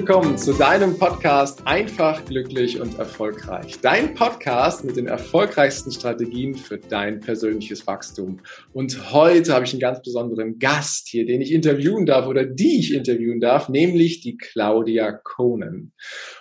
Willkommen zu deinem Podcast Einfach, glücklich und erfolgreich. Dein Podcast mit den erfolgreichsten Strategien für dein persönliches Wachstum. Und heute habe ich einen ganz besonderen Gast hier, den ich interviewen darf oder die ich interviewen darf, nämlich die Claudia Conan.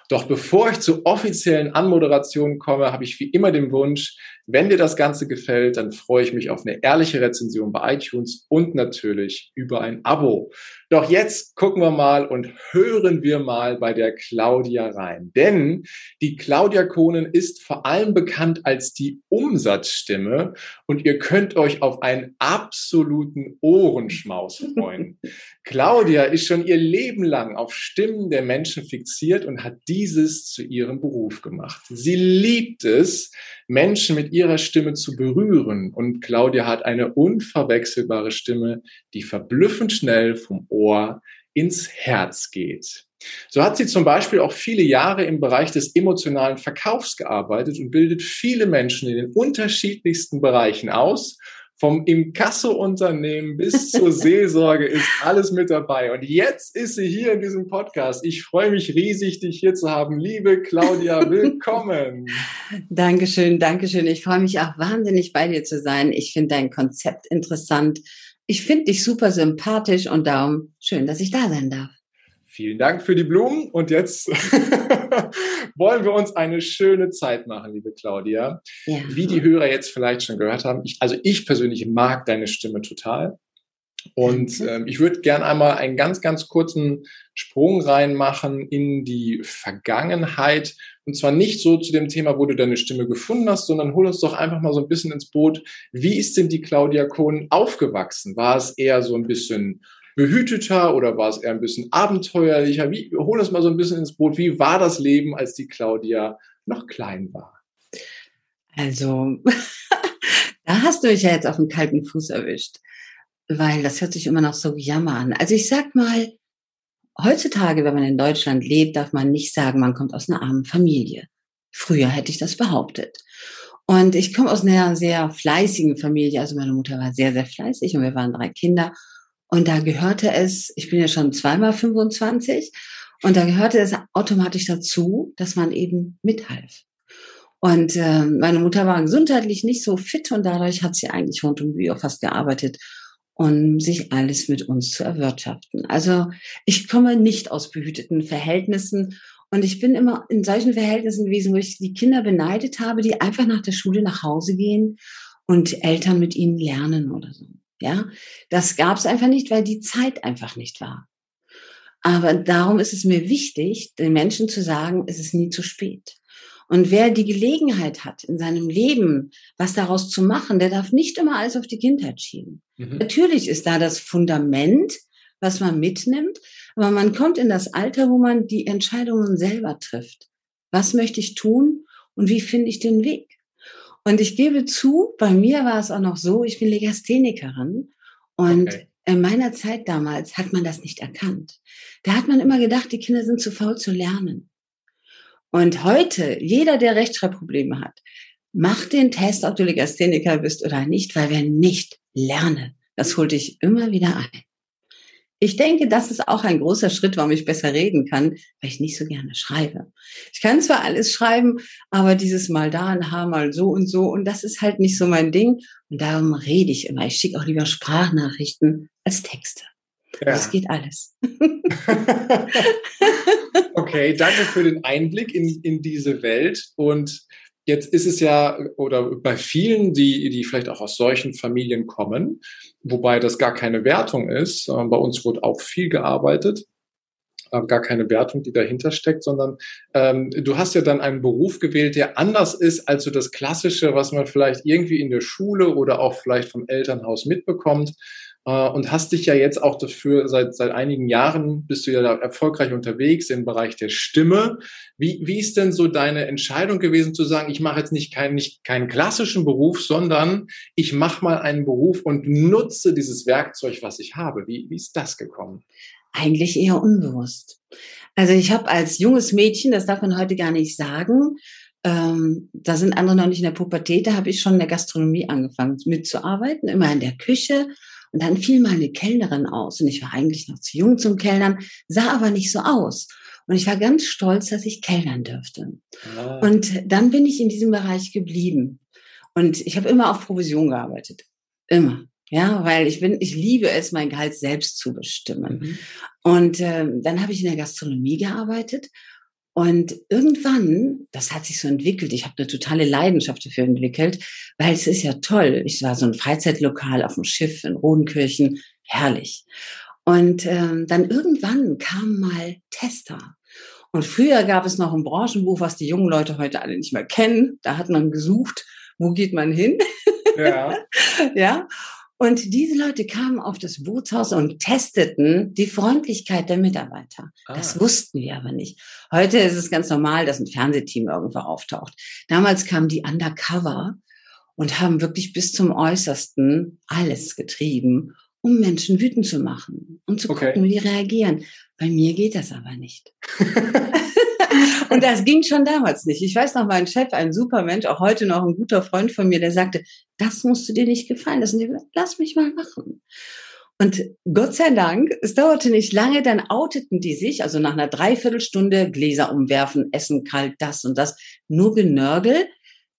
Doch bevor ich zur offiziellen Anmoderation komme, habe ich wie immer den Wunsch, wenn dir das Ganze gefällt, dann freue ich mich auf eine ehrliche Rezension bei iTunes und natürlich über ein Abo. Doch jetzt gucken wir mal und hören wir mal bei der Claudia rein. Denn die Claudia Kohnen ist vor allem bekannt als die Umsatzstimme und ihr könnt euch auf einen absoluten Ohrenschmaus freuen. Claudia ist schon ihr Leben lang auf Stimmen der Menschen fixiert und hat dieses zu ihrem Beruf gemacht. Sie liebt es, Menschen mit ihrer Stimme zu berühren. Und Claudia hat eine unverwechselbare Stimme, die verblüffend schnell vom Ohr ins Herz geht. So hat sie zum Beispiel auch viele Jahre im Bereich des emotionalen Verkaufs gearbeitet und bildet viele Menschen in den unterschiedlichsten Bereichen aus vom Inkasso-Unternehmen bis zur Seelsorge ist alles mit dabei. Und jetzt ist sie hier in diesem Podcast. Ich freue mich riesig, dich hier zu haben. Liebe Claudia, willkommen. Dankeschön, Dankeschön. Ich freue mich auch wahnsinnig bei dir zu sein. Ich finde dein Konzept interessant. Ich finde dich super sympathisch und darum schön, dass ich da sein darf. Vielen Dank für die Blumen und jetzt wollen wir uns eine schöne Zeit machen, liebe Claudia. Ja. Wie die Hörer jetzt vielleicht schon gehört haben, ich, also ich persönlich mag deine Stimme total. Und ähm, ich würde gern einmal einen ganz, ganz kurzen Sprung reinmachen in die Vergangenheit. Und zwar nicht so zu dem Thema, wo du deine Stimme gefunden hast, sondern hol uns doch einfach mal so ein bisschen ins Boot. Wie ist denn die Claudia Kohn aufgewachsen? War es eher so ein bisschen behüteter oder war es eher ein bisschen abenteuerlicher? Wie, hol uns mal so ein bisschen ins Boot. Wie war das Leben, als die Claudia noch klein war? Also, da hast du mich ja jetzt auf den kalten Fuß erwischt, weil das hört sich immer noch so jammer an. Also ich sag mal, heutzutage, wenn man in Deutschland lebt, darf man nicht sagen, man kommt aus einer armen Familie. Früher hätte ich das behauptet. Und ich komme aus einer sehr fleißigen Familie. Also meine Mutter war sehr, sehr fleißig und wir waren drei Kinder. Und da gehörte es, ich bin ja schon zweimal 25, und da gehörte es automatisch dazu, dass man eben mithalf. Und äh, meine Mutter war gesundheitlich nicht so fit und dadurch hat sie eigentlich rund um die Uhr fast gearbeitet, um sich alles mit uns zu erwirtschaften. Also ich komme nicht aus behüteten Verhältnissen und ich bin immer in solchen Verhältnissen gewesen, wo ich die Kinder beneidet habe, die einfach nach der Schule nach Hause gehen und Eltern mit ihnen lernen oder so. Ja, das gab es einfach nicht, weil die Zeit einfach nicht war. Aber darum ist es mir wichtig, den Menschen zu sagen, es ist nie zu spät. Und wer die Gelegenheit hat, in seinem Leben was daraus zu machen, der darf nicht immer alles auf die Kindheit schieben. Mhm. Natürlich ist da das Fundament, was man mitnimmt, aber man kommt in das Alter, wo man die Entscheidungen selber trifft. Was möchte ich tun und wie finde ich den Weg? Und ich gebe zu, bei mir war es auch noch so, ich bin Legasthenikerin und okay. in meiner Zeit damals hat man das nicht erkannt. Da hat man immer gedacht, die Kinder sind zu faul zu lernen. Und heute, jeder, der Rechtschreibprobleme hat, macht den Test, ob du Legastheniker bist oder nicht, weil wir nicht lernen. Das holt dich immer wieder ein. Ich denke, das ist auch ein großer Schritt, warum ich besser reden kann, weil ich nicht so gerne schreibe. Ich kann zwar alles schreiben, aber dieses mal da ein Haar, mal so und so, und das ist halt nicht so mein Ding. Und darum rede ich immer. Ich schicke auch lieber Sprachnachrichten als Texte. Ja. Das geht alles. okay, danke für den Einblick in, in diese Welt. Und Jetzt ist es ja, oder bei vielen, die, die vielleicht auch aus solchen Familien kommen, wobei das gar keine Wertung ist, äh, bei uns wurde auch viel gearbeitet, gar keine Wertung, die dahinter steckt, sondern ähm, du hast ja dann einen Beruf gewählt, der anders ist als so das Klassische, was man vielleicht irgendwie in der Schule oder auch vielleicht vom Elternhaus mitbekommt. Äh, und hast dich ja jetzt auch dafür, seit, seit einigen Jahren bist du ja da erfolgreich unterwegs im Bereich der Stimme. Wie, wie ist denn so deine Entscheidung gewesen zu sagen, ich mache jetzt nicht, kein, nicht keinen klassischen Beruf, sondern ich mache mal einen Beruf und nutze dieses Werkzeug, was ich habe? Wie, wie ist das gekommen? Eigentlich eher unbewusst. Also ich habe als junges Mädchen, das darf man heute gar nicht sagen, ähm, da sind andere noch nicht in der Pubertät, da habe ich schon in der Gastronomie angefangen mitzuarbeiten, immer in der Küche und dann fiel mal eine Kellnerin aus und ich war eigentlich noch zu jung zum Kellnern, sah aber nicht so aus. Und ich war ganz stolz, dass ich kellnern dürfte. Ah. Und dann bin ich in diesem Bereich geblieben. Und ich habe immer auf Provision gearbeitet. Immer. Ja, weil ich bin, ich liebe es, mein Gehalt selbst zu bestimmen. Mhm. Und äh, dann habe ich in der Gastronomie gearbeitet und irgendwann, das hat sich so entwickelt, ich habe eine totale Leidenschaft dafür entwickelt, weil es ist ja toll. Ich war so ein Freizeitlokal auf dem Schiff in Rodenkirchen, herrlich. Und ähm, dann irgendwann kam mal Tester. Und früher gab es noch ein Branchenbuch, was die jungen Leute heute alle nicht mehr kennen. Da hat man gesucht, wo geht man hin? Ja. ja. Und diese Leute kamen auf das Bootshaus und testeten die Freundlichkeit der Mitarbeiter. Ah. Das wussten wir aber nicht. Heute ist es ganz normal, dass ein Fernsehteam irgendwo auftaucht. Damals kamen die undercover und haben wirklich bis zum Äußersten alles getrieben, um Menschen wütend zu machen und zu okay. gucken, wie die reagieren. Bei mir geht das aber nicht. Und das ging schon damals nicht. Ich weiß noch, mein Chef, ein super Mensch, auch heute noch ein guter Freund von mir, der sagte, das musst du dir nicht gefallen lassen. Lass mich mal machen. Und Gott sei Dank, es dauerte nicht lange, dann outeten die sich, also nach einer Dreiviertelstunde Gläser umwerfen, Essen kalt, das und das, nur Genörgel.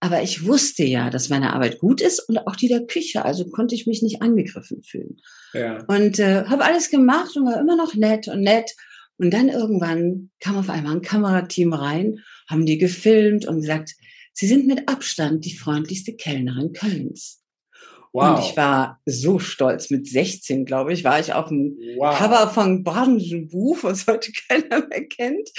Aber ich wusste ja, dass meine Arbeit gut ist und auch die der Küche, also konnte ich mich nicht angegriffen fühlen. Ja. Und äh, habe alles gemacht und war immer noch nett und nett. Und dann irgendwann kam auf einmal ein Kamerateam rein, haben die gefilmt und gesagt, sie sind mit Abstand die freundlichste Kellnerin Kölns. Wow. Und ich war so stolz. Mit 16, glaube ich, war ich auf dem wow. Cover von Buch, was heute keiner mehr kennt.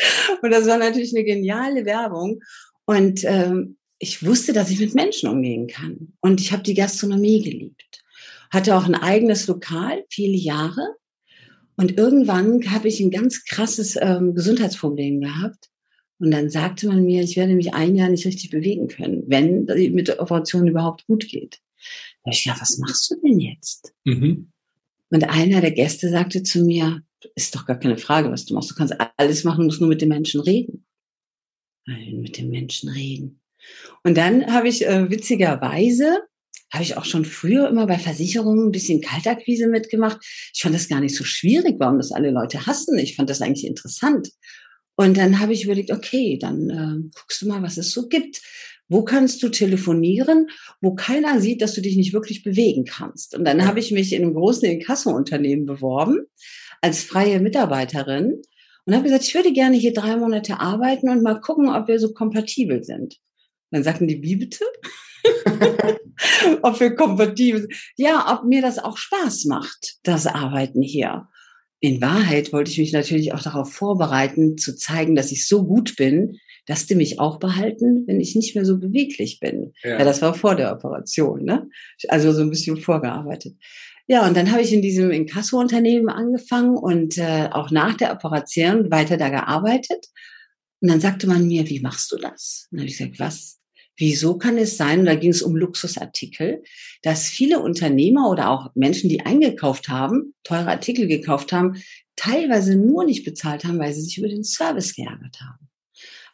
Und das war natürlich eine geniale Werbung. Und ähm, ich wusste, dass ich mit Menschen umgehen kann. Und ich habe die Gastronomie geliebt. Hatte auch ein eigenes Lokal, viele Jahre. Und irgendwann habe ich ein ganz krasses ähm, Gesundheitsproblem gehabt. Und dann sagte man mir, ich werde mich ein Jahr nicht richtig bewegen können, wenn mit der Operation überhaupt gut geht. Da habe ich gedacht, was machst du denn jetzt? Mhm. Und einer der Gäste sagte zu mir, ist doch gar keine Frage, was du machst. Du kannst alles machen, musst nur mit den Menschen reden. Mit den Menschen reden. Und dann habe ich äh, witzigerweise habe ich auch schon früher immer bei Versicherungen ein bisschen Kaltakquise mitgemacht. Ich fand das gar nicht so schwierig, warum das alle Leute hassen. Ich fand das eigentlich interessant. Und dann habe ich überlegt, okay, dann äh, guckst du mal, was es so gibt. Wo kannst du telefonieren, wo keiner sieht, dass du dich nicht wirklich bewegen kannst? Und dann habe ich mich in einem großen Inkasso-Unternehmen beworben als freie Mitarbeiterin und habe gesagt, ich würde gerne hier drei Monate arbeiten und mal gucken, ob wir so kompatibel sind. Und dann sagten die, wie bitte? ob wir kompatibel sind. Ja, ob mir das auch Spaß macht, das Arbeiten hier. In Wahrheit wollte ich mich natürlich auch darauf vorbereiten, zu zeigen, dass ich so gut bin, dass die mich auch behalten, wenn ich nicht mehr so beweglich bin. Ja, ja das war vor der Operation, ne? Also so ein bisschen vorgearbeitet. Ja, und dann habe ich in diesem Inkasso-Unternehmen angefangen und äh, auch nach der Operation weiter da gearbeitet. Und dann sagte man mir, wie machst du das? Und dann habe ich gesagt, was? Wieso kann es sein, und da ging es um Luxusartikel, dass viele Unternehmer oder auch Menschen, die eingekauft haben, teure Artikel gekauft haben, teilweise nur nicht bezahlt haben, weil sie sich über den Service geärgert haben.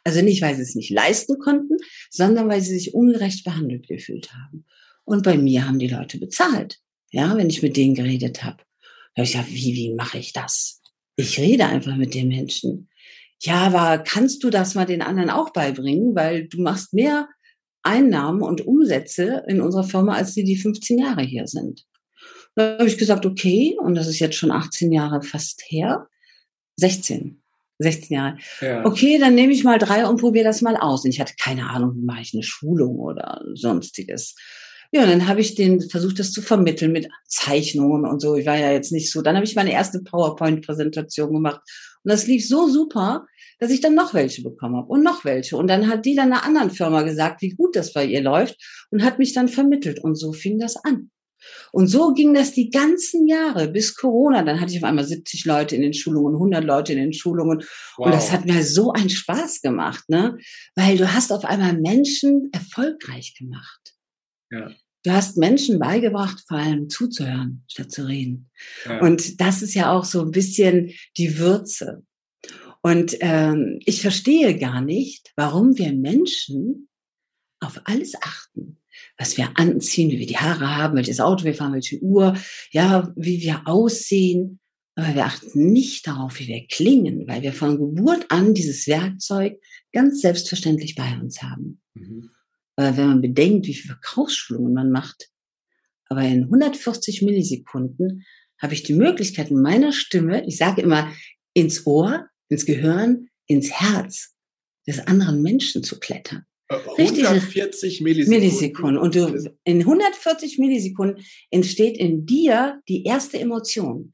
Also nicht, weil sie es nicht leisten konnten, sondern weil sie sich ungerecht behandelt gefühlt haben. Und bei mir haben die Leute bezahlt, ja, wenn ich mit denen geredet habe. Da habe ich gesagt, wie, wie mache ich das? Ich rede einfach mit den Menschen. Ja, aber kannst du das mal den anderen auch beibringen? Weil du machst mehr Einnahmen und Umsätze in unserer Firma, als die, die 15 Jahre hier sind. Da habe ich gesagt, okay, und das ist jetzt schon 18 Jahre fast her, 16, 16 Jahre. Ja. Okay, dann nehme ich mal drei und probiere das mal aus. Und ich hatte keine Ahnung, wie mache ich eine Schulung oder sonstiges. Ja, und dann habe ich den versucht, das zu vermitteln mit Zeichnungen und so. Ich war ja jetzt nicht so. Dann habe ich meine erste PowerPoint-Präsentation gemacht. Und das lief so super, dass ich dann noch welche bekommen habe und noch welche. Und dann hat die dann einer anderen Firma gesagt, wie gut das bei ihr läuft und hat mich dann vermittelt. Und so fing das an. Und so ging das die ganzen Jahre bis Corona. Dann hatte ich auf einmal 70 Leute in den Schulungen, 100 Leute in den Schulungen. Wow. Und das hat mir so einen Spaß gemacht, ne? Weil du hast auf einmal Menschen erfolgreich gemacht. Ja. Du hast Menschen beigebracht, vor allem zuzuhören, statt zu reden. Ja. Und das ist ja auch so ein bisschen die Würze. Und ähm, ich verstehe gar nicht, warum wir Menschen auf alles achten was wir anziehen, wie wir die Haare haben, welches Auto wir fahren, welche Uhr, ja, wie wir aussehen. Aber wir achten nicht darauf, wie wir klingen, weil wir von Geburt an dieses Werkzeug ganz selbstverständlich bei uns haben. Mhm. Aber wenn man bedenkt, wie viele Verkaufsschulungen man macht, aber in 140 Millisekunden habe ich die Möglichkeit, in meiner Stimme, ich sage immer, ins Ohr, ins Gehirn, ins Herz des anderen Menschen zu klettern. 140 Millisekunden. Millisekunden. Und du, in 140 Millisekunden entsteht in dir die erste Emotion.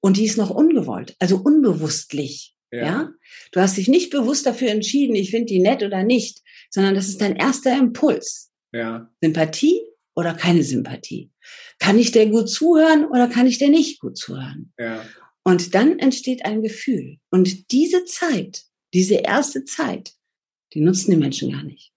Und die ist noch ungewollt, also unbewusstlich. Ja. ja? Du hast dich nicht bewusst dafür entschieden, ich finde die nett oder nicht, sondern das ist dein erster Impuls. Ja. Sympathie oder keine Sympathie? Kann ich der gut zuhören oder kann ich der nicht gut zuhören? Ja. Und dann entsteht ein Gefühl. Und diese Zeit, diese erste Zeit, die nutzen die Menschen gar nicht.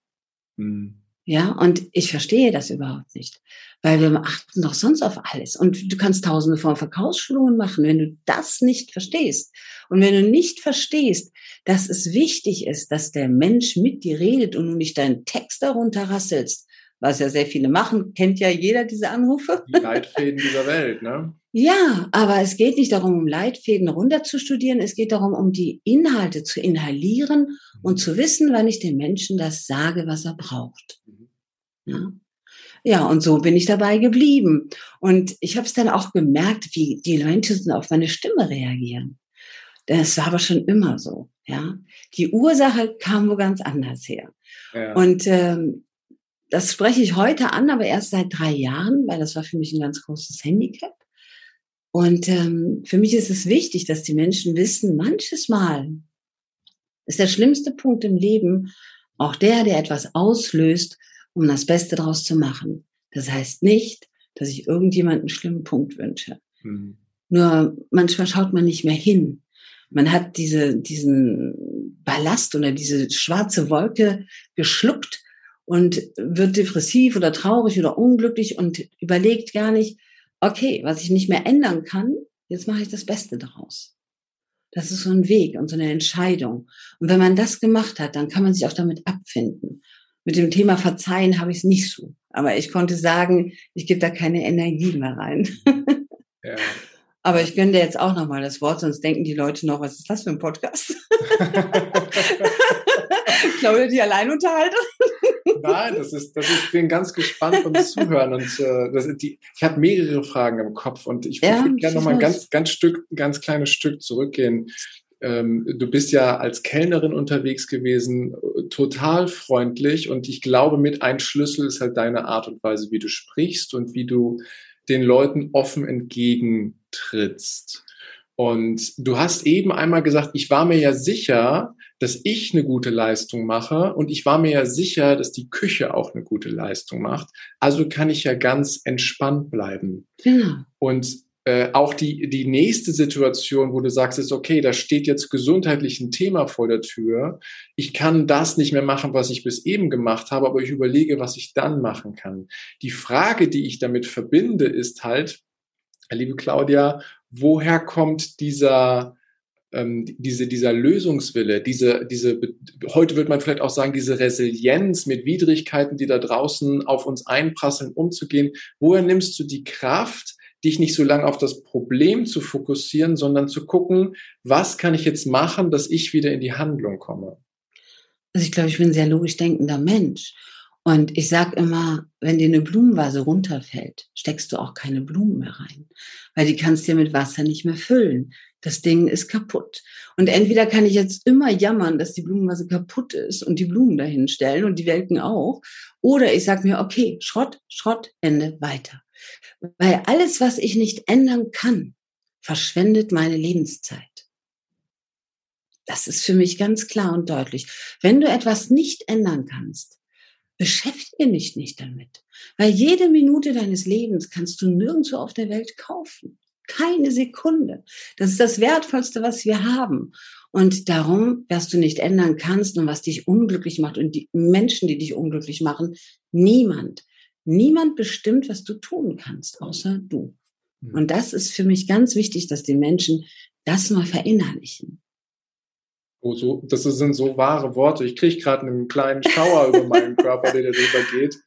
Mhm. Ja, und ich verstehe das überhaupt nicht, weil wir achten doch sonst auf alles. Und du kannst tausende von Verkaufsschulungen machen, wenn du das nicht verstehst. Und wenn du nicht verstehst, dass es wichtig ist, dass der Mensch mit dir redet und du nicht deinen Text darunter rasselst, was ja sehr viele machen, kennt ja jeder diese Anrufe. Die Leitfäden dieser Welt, ne? Ja, aber es geht nicht darum, um Leitfäden runterzustudieren. Es geht darum, um die Inhalte zu inhalieren und zu wissen, wann ich dem Menschen das sage, was er braucht. Ja. Ja, und so bin ich dabei geblieben. Und ich habe es dann auch gemerkt, wie die Menschen auf meine Stimme reagieren. Das war aber schon immer so. Ja, die Ursache kam wo ganz anders her. Ja. Und ähm, das spreche ich heute an, aber erst seit drei Jahren, weil das war für mich ein ganz großes Handicap. Und ähm, für mich ist es wichtig, dass die Menschen wissen, manches Mal ist der schlimmste Punkt im Leben auch der, der etwas auslöst, um das Beste daraus zu machen. Das heißt nicht, dass ich irgendjemanden einen schlimmen Punkt wünsche. Mhm. Nur manchmal schaut man nicht mehr hin. Man hat diese, diesen Ballast oder diese schwarze Wolke geschluckt und wird depressiv oder traurig oder unglücklich und überlegt gar nicht, okay, was ich nicht mehr ändern kann, jetzt mache ich das Beste daraus. Das ist so ein Weg und so eine Entscheidung. Und wenn man das gemacht hat, dann kann man sich auch damit abfinden. Mit dem Thema Verzeihen habe ich es nicht so. Aber ich konnte sagen, ich gebe da keine Energie mehr rein. Ja. Aber ich gönne dir jetzt auch nochmal das Wort, sonst denken die Leute noch, was ist das für ein Podcast? Claudia, die Alleinunterhaltung? Nein, das ist, das ist, ich bin ganz gespannt beim Zuhören und äh, das die, ich habe mehrere Fragen im Kopf und ich ja, würde gerne nochmal ein ganz, ganz Stück, ganz kleines Stück zurückgehen. Ähm, du bist ja als Kellnerin unterwegs gewesen, total freundlich und ich glaube, mit ein Schlüssel ist halt deine Art und Weise, wie du sprichst und wie du den Leuten offen entgegentrittst. Und du hast eben einmal gesagt, ich war mir ja sicher, dass ich eine gute Leistung mache und ich war mir ja sicher, dass die Küche auch eine gute Leistung macht. Also kann ich ja ganz entspannt bleiben. Genau. Und äh, auch die, die nächste Situation, wo du sagst, ist okay, da steht jetzt gesundheitlich ein Thema vor der Tür. Ich kann das nicht mehr machen, was ich bis eben gemacht habe, aber ich überlege, was ich dann machen kann. Die Frage, die ich damit verbinde, ist halt, liebe Claudia, woher kommt dieser, ähm, diese, dieser Lösungswille, diese, diese, heute wird man vielleicht auch sagen, diese Resilienz mit Widrigkeiten, die da draußen auf uns einprasseln, umzugehen. Woher nimmst du die Kraft, dich nicht so lange auf das Problem zu fokussieren, sondern zu gucken, was kann ich jetzt machen, dass ich wieder in die Handlung komme? Also ich glaube, ich bin ein sehr logisch denkender Mensch. Und ich sage immer, wenn dir eine Blumenvase runterfällt, steckst du auch keine Blumen mehr rein, weil die kannst du mit Wasser nicht mehr füllen. Das Ding ist kaputt. Und entweder kann ich jetzt immer jammern, dass die Blumenvase kaputt ist und die Blumen dahin stellen und die Welken auch, oder ich sage mir, okay, Schrott, Schrott, Ende, weiter. Weil alles, was ich nicht ändern kann, verschwendet meine Lebenszeit. Das ist für mich ganz klar und deutlich. Wenn du etwas nicht ändern kannst, beschäftige dich nicht damit. Weil jede Minute deines Lebens kannst du nirgendwo auf der Welt kaufen. Keine Sekunde. Das ist das Wertvollste, was wir haben. Und darum, was du nicht ändern kannst und was dich unglücklich macht und die Menschen, die dich unglücklich machen, niemand. Niemand bestimmt, was du tun kannst, außer du. Hm. Und das ist für mich ganz wichtig, dass die Menschen das mal verinnerlichen. Oh, so, das sind so wahre Worte. Ich kriege gerade einen kleinen Schauer über meinen Körper, der darüber geht.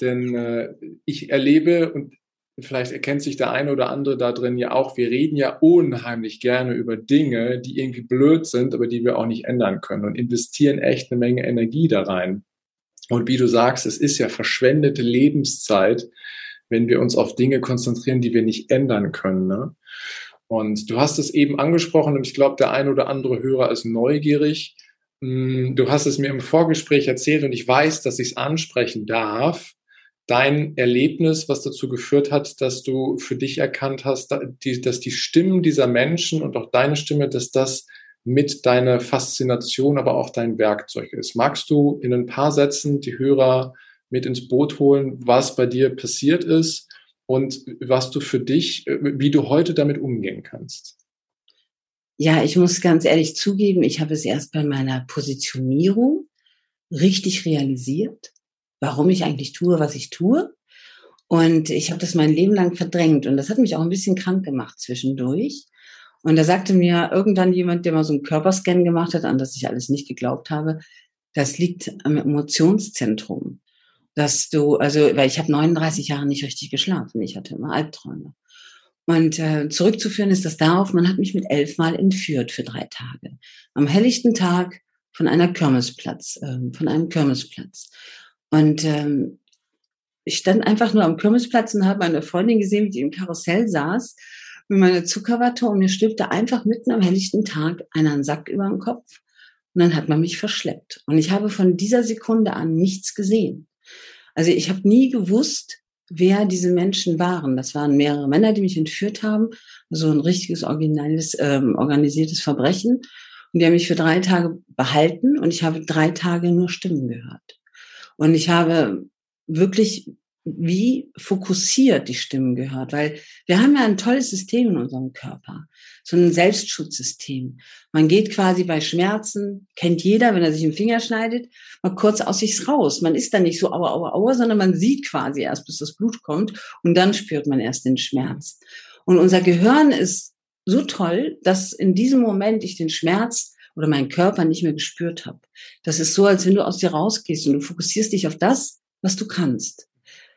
Denn äh, ich erlebe, und vielleicht erkennt sich der eine oder andere da drin ja auch, wir reden ja unheimlich gerne über Dinge, die irgendwie blöd sind, aber die wir auch nicht ändern können und investieren echt eine Menge Energie da rein. Und wie du sagst, es ist ja verschwendete Lebenszeit, wenn wir uns auf Dinge konzentrieren, die wir nicht ändern können. Ne? Und du hast es eben angesprochen und ich glaube, der ein oder andere Hörer ist neugierig. Mm, du hast es mir im Vorgespräch erzählt und ich weiß, dass ich es ansprechen darf dein Erlebnis, was dazu geführt hat, dass du für dich erkannt hast, dass die Stimmen dieser Menschen und auch deine Stimme, dass das mit deiner Faszination, aber auch dein Werkzeug ist. Magst du in ein paar Sätzen die Hörer mit ins Boot holen, was bei dir passiert ist und was du für dich, wie du heute damit umgehen kannst? Ja, ich muss ganz ehrlich zugeben, ich habe es erst bei meiner Positionierung richtig realisiert warum ich eigentlich tue, was ich tue. Und ich habe das mein Leben lang verdrängt und das hat mich auch ein bisschen krank gemacht zwischendurch. Und da sagte mir irgendwann jemand, der mal so einen Körperscan gemacht hat, an das ich alles nicht geglaubt habe, das liegt am Emotionszentrum. Dass du, also, weil ich habe 39 Jahre nicht richtig geschlafen, ich hatte immer Albträume. Und äh, zurückzuführen ist das darauf, man hat mich mit elf Mal entführt für drei Tage. Am helllichten Tag von einer Kirmesplatz, äh, von einem Kirmesplatz. Und ähm, ich stand einfach nur am Kirmesplatz und habe meine Freundin gesehen, wie die im Karussell saß mit meiner Zuckerwatte und mir stülpte einfach mitten am helllichten Tag einen Sack über den Kopf und dann hat man mich verschleppt. Und ich habe von dieser Sekunde an nichts gesehen. Also ich habe nie gewusst, wer diese Menschen waren. Das waren mehrere Männer, die mich entführt haben. So ein richtiges originelles, ähm, organisiertes Verbrechen. Und die haben mich für drei Tage behalten und ich habe drei Tage nur Stimmen gehört. Und ich habe wirklich wie fokussiert die Stimmen gehört, weil wir haben ja ein tolles System in unserem Körper, so ein Selbstschutzsystem. Man geht quasi bei Schmerzen, kennt jeder, wenn er sich im Finger schneidet, mal kurz aus sich raus. Man ist dann nicht so aua, aua, aua, sondern man sieht quasi erst, bis das Blut kommt und dann spürt man erst den Schmerz. Und unser Gehirn ist so toll, dass in diesem Moment ich den Schmerz oder meinen Körper nicht mehr gespürt habe. Das ist so, als wenn du aus dir rausgehst und du fokussierst dich auf das, was du kannst.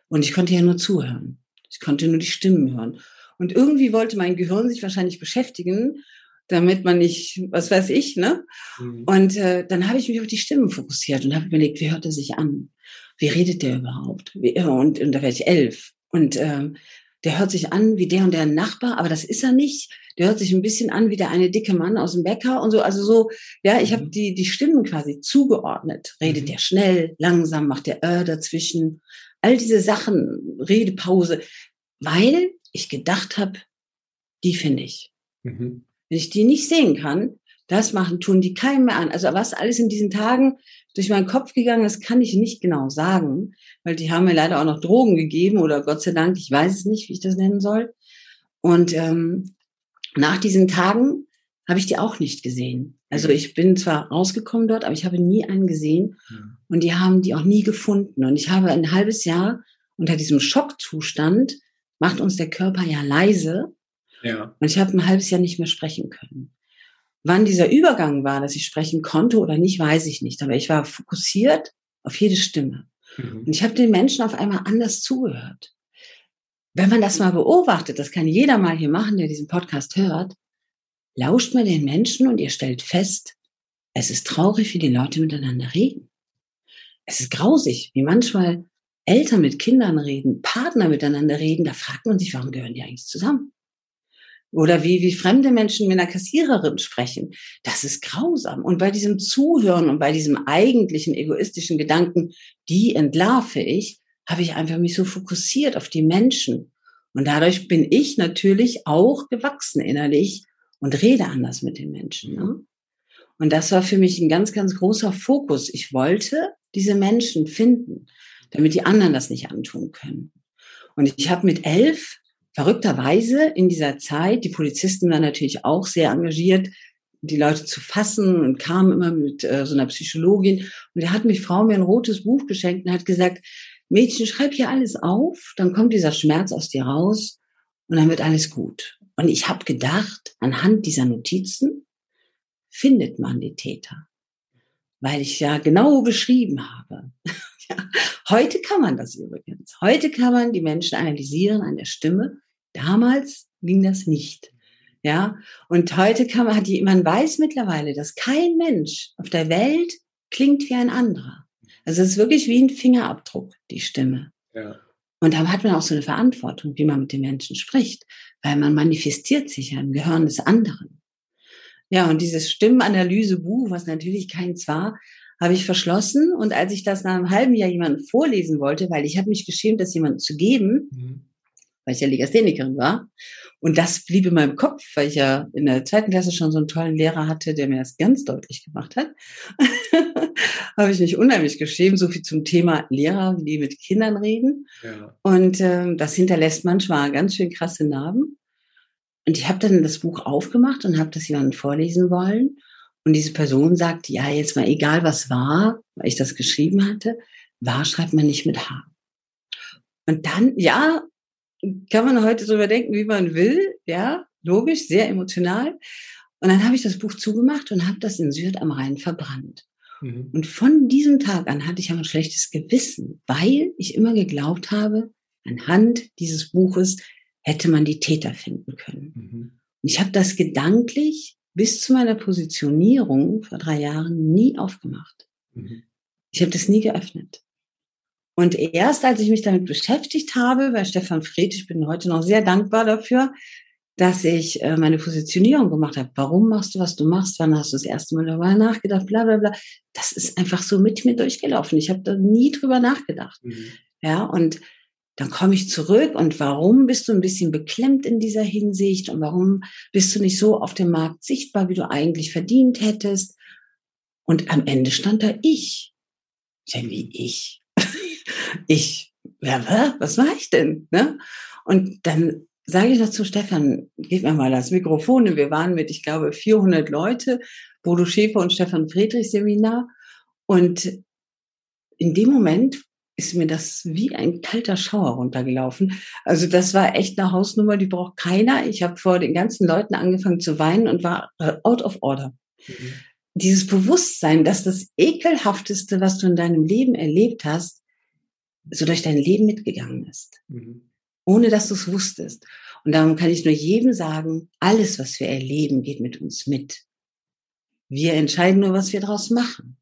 Und ich konnte ja nur zuhören. Ich konnte nur die Stimmen hören. Und irgendwie wollte mein Gehirn sich wahrscheinlich beschäftigen, damit man nicht, was weiß ich, ne? Mhm. Und äh, dann habe ich mich auf die Stimmen fokussiert und habe überlegt, wie hört er sich an? Wie redet der überhaupt? Wie, und, und da werde ich elf. Und ähm, der hört sich an wie der und der Nachbar, aber das ist er nicht. Der hört sich ein bisschen an wie der eine dicke Mann aus dem Bäcker und so. Also so, ja, ich mhm. habe die, die Stimmen quasi zugeordnet. Redet mhm. der schnell, langsam, macht der äh dazwischen. All diese Sachen, Redepause, weil ich gedacht habe, die finde ich. Mhm. Wenn ich die nicht sehen kann, das machen, tun die keinem mehr an. Also was alles in diesen Tagen durch meinen Kopf gegangen ist, kann ich nicht genau sagen, weil die haben mir leider auch noch Drogen gegeben oder Gott sei Dank, ich weiß es nicht, wie ich das nennen soll. Und ähm, nach diesen Tagen habe ich die auch nicht gesehen. Also ich bin zwar rausgekommen dort, aber ich habe nie einen gesehen und die haben die auch nie gefunden. Und ich habe ein halbes Jahr unter diesem Schockzustand, macht uns der Körper ja leise. Ja. Und ich habe ein halbes Jahr nicht mehr sprechen können. Wann dieser Übergang war, dass ich sprechen konnte oder nicht, weiß ich nicht. Aber ich war fokussiert auf jede Stimme. Mhm. Und ich habe den Menschen auf einmal anders zugehört. Wenn man das mal beobachtet, das kann jeder mal hier machen, der diesen Podcast hört, lauscht man den Menschen und ihr stellt fest, es ist traurig, wie die Leute miteinander reden. Es ist grausig, wie manchmal Eltern mit Kindern reden, Partner miteinander reden. Da fragt man sich, warum gehören die eigentlich zusammen? Oder wie, wie fremde Menschen mit einer Kassiererin sprechen. Das ist grausam. Und bei diesem Zuhören und bei diesem eigentlichen egoistischen Gedanken, die entlarve ich, habe ich einfach mich so fokussiert auf die Menschen. Und dadurch bin ich natürlich auch gewachsen innerlich und rede anders mit den Menschen. Ne? Und das war für mich ein ganz, ganz großer Fokus. Ich wollte diese Menschen finden, damit die anderen das nicht antun können. Und ich habe mit elf verrückterweise in dieser Zeit, die Polizisten waren natürlich auch sehr engagiert, die Leute zu fassen und kam immer mit äh, so einer Psychologin. Und da hat mich Frau mir ein rotes Buch geschenkt und hat gesagt, Mädchen, schreib hier alles auf, dann kommt dieser Schmerz aus dir raus und dann wird alles gut. Und ich habe gedacht, anhand dieser Notizen findet man die Täter, weil ich ja genau beschrieben habe. ja. Heute kann man das übrigens. Heute kann man die Menschen analysieren an der Stimme Damals ging das nicht. Ja, und heute kann man, man weiß mittlerweile, dass kein Mensch auf der Welt klingt wie ein anderer. Also es ist wirklich wie ein Fingerabdruck, die Stimme. Ja. Und da hat man auch so eine Verantwortung, wie man mit den Menschen spricht, weil man manifestiert sich ja im Gehirn des anderen. Ja, und dieses Stimmenanalysebuch, was natürlich keins war, habe ich verschlossen. Und als ich das nach einem halben Jahr jemandem vorlesen wollte, weil ich habe mich geschämt, das jemandem zu geben, mhm weil ich ja Legasthenikerin war. Und das blieb in meinem Kopf, weil ich ja in der zweiten Klasse schon so einen tollen Lehrer hatte, der mir das ganz deutlich gemacht hat. Habe ich mich unheimlich geschämt, so viel zum Thema Lehrer, die mit Kindern reden. Ja. Und ähm, das hinterlässt manchmal ganz schön krasse Narben. Und ich habe dann das Buch aufgemacht und habe das jemandem vorlesen wollen. Und diese Person sagt, ja, jetzt mal egal was war, weil ich das geschrieben hatte, war schreibt man nicht mit H. Und dann, ja, kann man heute drüber denken, wie man will, ja, logisch, sehr emotional. Und dann habe ich das Buch zugemacht und habe das in Süd am Rhein verbrannt. Mhm. Und von diesem Tag an hatte ich ein schlechtes Gewissen, weil ich immer geglaubt habe, anhand dieses Buches hätte man die Täter finden können. Mhm. Und ich habe das gedanklich bis zu meiner Positionierung vor drei Jahren nie aufgemacht. Mhm. Ich habe das nie geöffnet. Und erst als ich mich damit beschäftigt habe, bei Stefan Fried, ich bin heute noch sehr dankbar dafür, dass ich äh, meine Positionierung gemacht habe. Warum machst du, was du machst? Wann hast du das erste Mal darüber nachgedacht? Bla bla bla. Das ist einfach so mit mir durchgelaufen. Ich habe da nie drüber nachgedacht. Mhm. Ja, und dann komme ich zurück und warum bist du ein bisschen beklemmt in dieser Hinsicht und warum bist du nicht so auf dem Markt sichtbar, wie du eigentlich verdient hättest? Und am Ende stand da ich. Ja, wie ich ich, ja, was war ich denn? Ne? Und dann sage ich dazu, Stefan, gib mir mal das Mikrofon. Wir waren mit, ich glaube, 400 Leute, Bodo Schäfer und Stefan Friedrich Seminar. Und in dem Moment ist mir das wie ein kalter Schauer runtergelaufen. Also das war echt eine Hausnummer, die braucht keiner. Ich habe vor den ganzen Leuten angefangen zu weinen und war äh, out of order. Mhm. Dieses Bewusstsein, dass das ekelhafteste, was du in deinem Leben erlebt hast, so durch dein Leben mitgegangen ist, mhm. Ohne dass du es wusstest. Und darum kann ich nur jedem sagen, alles, was wir erleben, geht mit uns mit. Wir entscheiden nur, was wir daraus machen.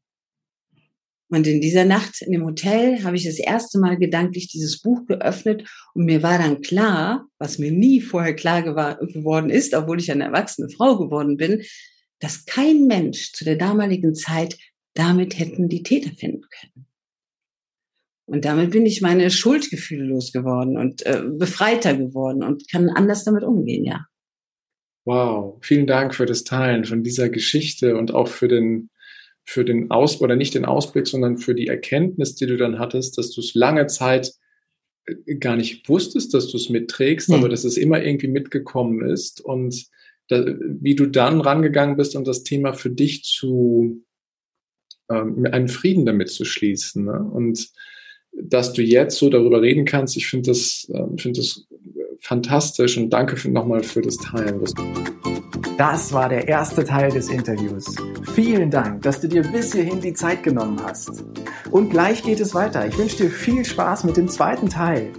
Und in dieser Nacht in dem Hotel habe ich das erste Mal gedanklich dieses Buch geöffnet und mir war dann klar, was mir nie vorher klar geworden ist, obwohl ich eine erwachsene Frau geworden bin, dass kein Mensch zu der damaligen Zeit damit hätten die Täter finden können. Und damit bin ich meine Schuldgefühle losgeworden und äh, befreiter geworden und kann anders damit umgehen, ja. Wow, vielen Dank für das Teilen von dieser Geschichte und auch für den, für den Aus, oder nicht den Ausblick, sondern für die Erkenntnis, die du dann hattest, dass du es lange Zeit äh, gar nicht wusstest, dass du es mitträgst, ja. aber dass es immer irgendwie mitgekommen ist und da, wie du dann rangegangen bist, um das Thema für dich zu, ähm, einen Frieden damit zu schließen. Ne? Und dass du jetzt so darüber reden kannst. Ich finde das, äh, finde das fantastisch und danke nochmal für das Teilen. Das war der erste Teil des Interviews. Vielen Dank, dass du dir bis hierhin die Zeit genommen hast. Und gleich geht es weiter. Ich wünsche dir viel Spaß mit dem zweiten Teil.